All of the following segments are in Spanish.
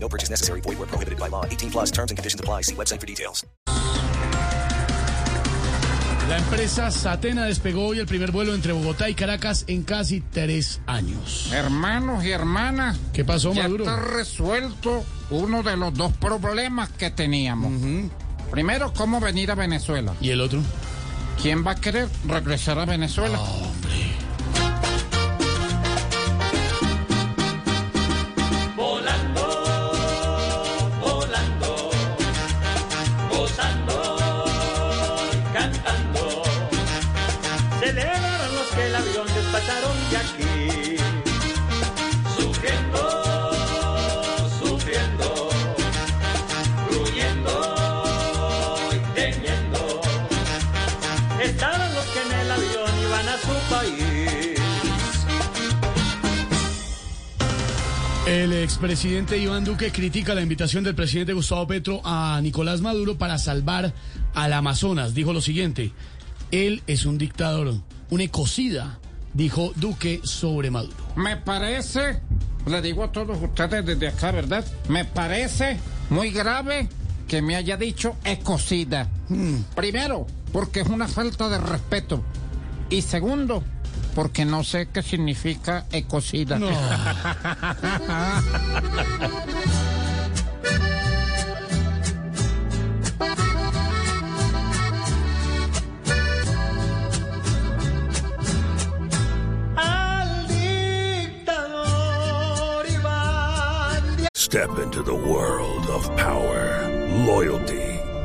No purchase necessary. Void where prohibited by law. 18 plus terms and conditions apply. See website for details. La empresa Satena despegó hoy el primer vuelo entre Bogotá y Caracas en casi tres años. Hermanos y hermanas, ¿Qué pasó, ya Maduro? está resuelto uno de los dos problemas que teníamos. Primero, cómo venir a Venezuela. ¿Y el otro? ¿Quién va a querer regresar a Venezuela? Cantando. Celebraron los que el avión despacharon de aquí. Sufriendo, sufriendo, huyendo y temiendo. Estaban los que en el avión iban a su país. El expresidente Iván Duque critica la invitación del presidente Gustavo Petro a Nicolás Maduro para salvar al Amazonas. Dijo lo siguiente, él es un dictador, un ecocida, dijo Duque sobre Maduro. Me parece, le digo a todos ustedes desde acá, ¿verdad? Me parece muy grave que me haya dicho ecocida. Primero, porque es una falta de respeto. Y segundo, porque no sé qué significa ecocida. No. Al dictador Iván Step into the world of power, loyalty,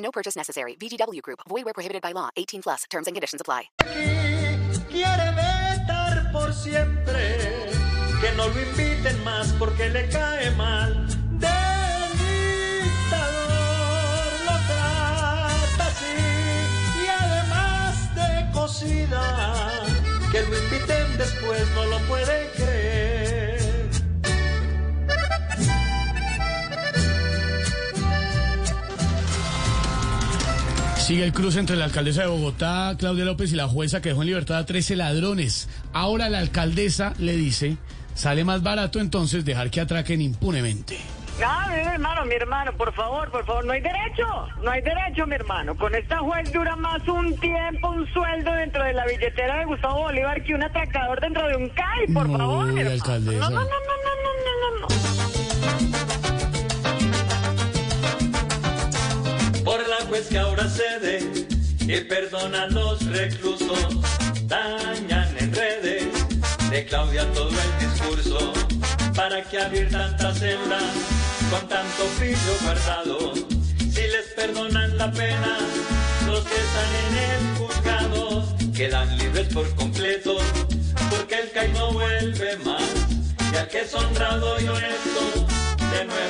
No purchase necessary. VGW Group. Void where prohibited by law. 18 plus. Terms and conditions apply. quiere vetar por siempre. Que no lo inviten más porque le cae mal. De dictador lo trata así. Y además de cocida. Que lo inviten después no lo pueden Sigue el cruce entre la alcaldesa de Bogotá, Claudia López, y la jueza que dejó en libertad a 13 ladrones. Ahora la alcaldesa le dice, sale más barato entonces dejar que atraquen impunemente. Ah, mi hermano, mi hermano, por favor, por favor, no hay derecho, no hay derecho, mi hermano. Con esta juez dura más un tiempo, un sueldo dentro de la billetera de Gustavo Bolívar que un atracador dentro de un CAI, por No, favor, mi hermano. No, no, no, no, no, no, no, juez que ahora cede y perdona a los reclusos, dañan en redes de Claudia todo el discurso, para que abrir tantas celdas con tanto brillo guardado, si les perdonan la pena, los que están en el juzgado quedan libres por completo, porque el CAI no vuelve más, y al que es honrado y de nuevo